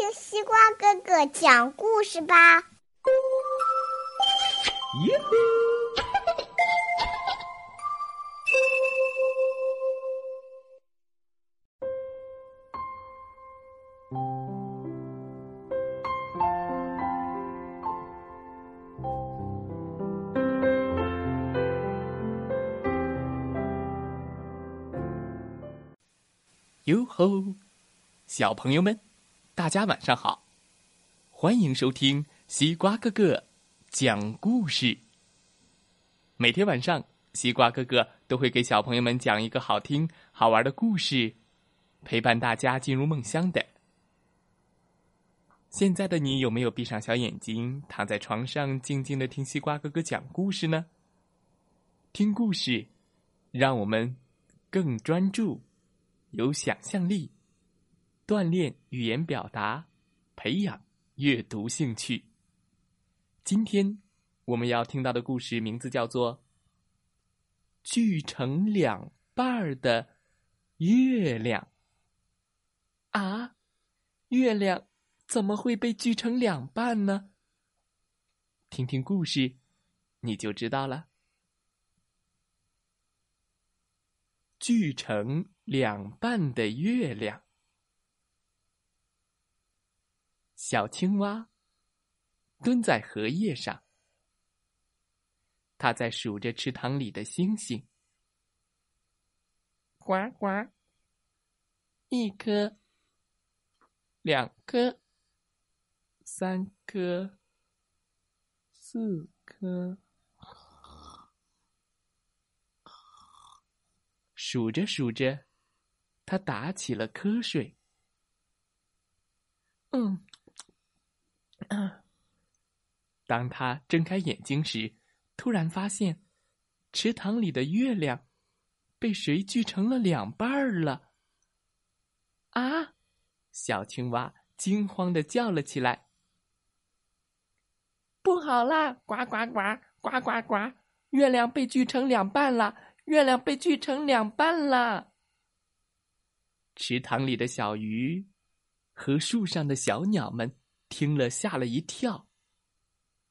听西瓜哥哥讲故事吧。耶！哟吼，小朋友们，大家晚上好！欢迎收听西瓜哥哥讲故事。每天晚上，西瓜哥哥都会给小朋友们讲一个好听、好玩的故事，陪伴大家进入梦乡的。现在的你有没有闭上小眼睛，躺在床上静静的听西瓜哥哥讲故事呢？听故事，让我们更专注。有想象力，锻炼语言表达，培养阅读兴趣。今天我们要听到的故事名字叫做《锯成两半的月亮》。啊，月亮怎么会被锯成两半呢？听听故事，你就知道了。锯成两半的月亮。小青蛙蹲在荷叶上，它在数着池塘里的星星。呱呱，一颗，两颗，三颗，四颗。数着数着，他打起了瞌睡。嗯，当他睁开眼睛时，突然发现池塘里的月亮被谁锯成了两半了。啊！小青蛙惊慌的叫了起来：“不好啦！呱呱呱，呱呱呱！月亮被锯成两半了！”月亮被锯成两半了。池塘里的小鱼和树上的小鸟们听了，吓了一跳。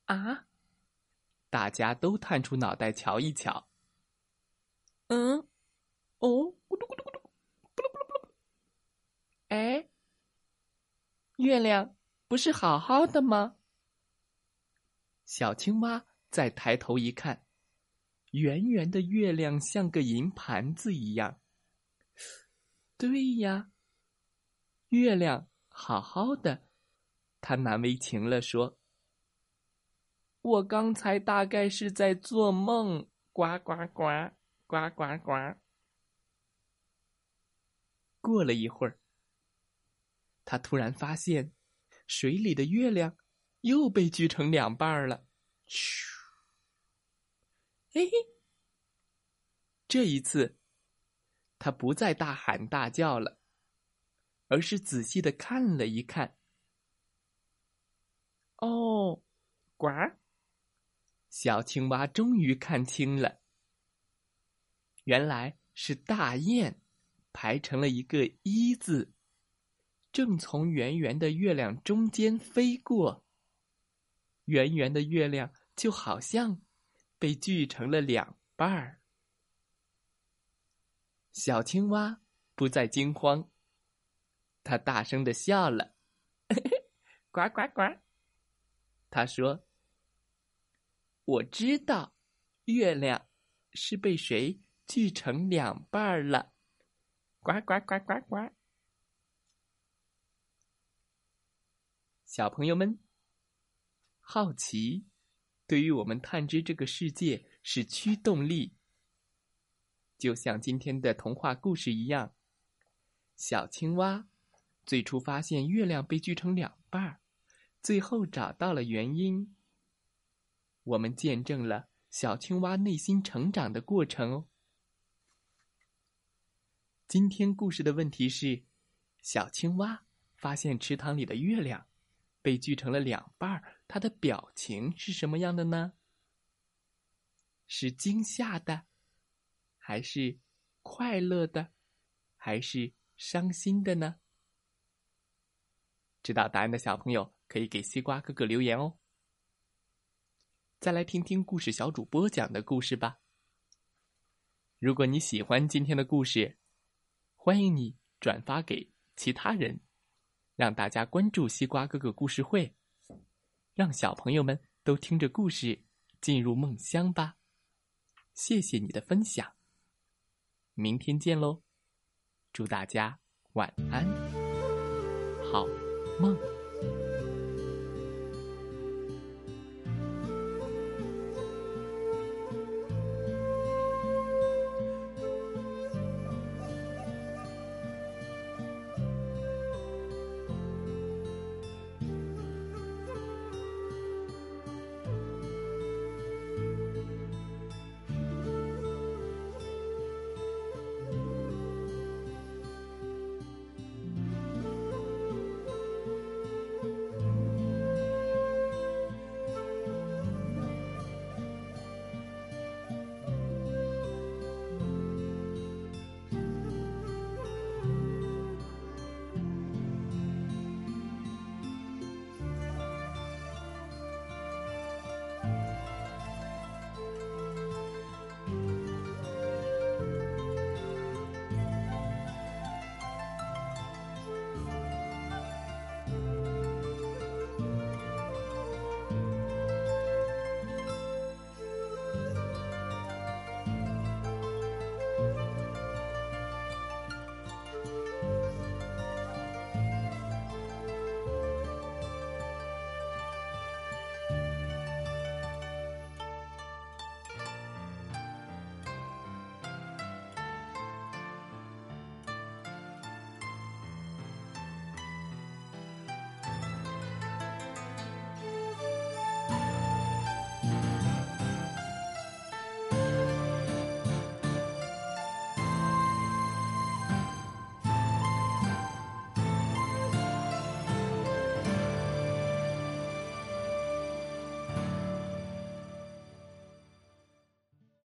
啊！大家都探出脑袋瞧一瞧。嗯，哦，咕嘟咕嘟咕嘟，咕噜咕噜咕噜。哎，月亮不是好好的吗？小青蛙再抬头一看。圆圆的月亮像个银盘子一样。对呀，月亮好好的，他难为情了，说：“我刚才大概是在做梦。”呱呱呱，呱呱呱。过了一会儿，他突然发现，水里的月亮又被锯成两半了。嘘。嘿嘿，这一次，他不再大喊大叫了，而是仔细的看了一看。哦，呱！小青蛙终于看清了，原来是大雁排成了一个一字，正从圆圆的月亮中间飞过。圆圆的月亮就好像……被锯成了两半儿，小青蛙不再惊慌，它大声的笑了，呱呱呱。他说：“我知道，月亮是被谁锯成两半了。”呱呱呱呱呱。小朋友们，好奇。对于我们探知这个世界是驱动力，就像今天的童话故事一样。小青蛙最初发现月亮被锯成两半儿，最后找到了原因。我们见证了小青蛙内心成长的过程哦。今天故事的问题是：小青蛙发现池塘里的月亮。被锯成了两半儿，他的表情是什么样的呢？是惊吓的，还是快乐的，还是伤心的呢？知道答案的小朋友可以给西瓜哥哥留言哦。再来听听故事小主播讲的故事吧。如果你喜欢今天的故事，欢迎你转发给其他人，让大家关注西瓜哥哥故事会，让小朋友们都听着故事进入梦乡吧。谢谢你的分享，明天见喽！祝大家晚安，好梦。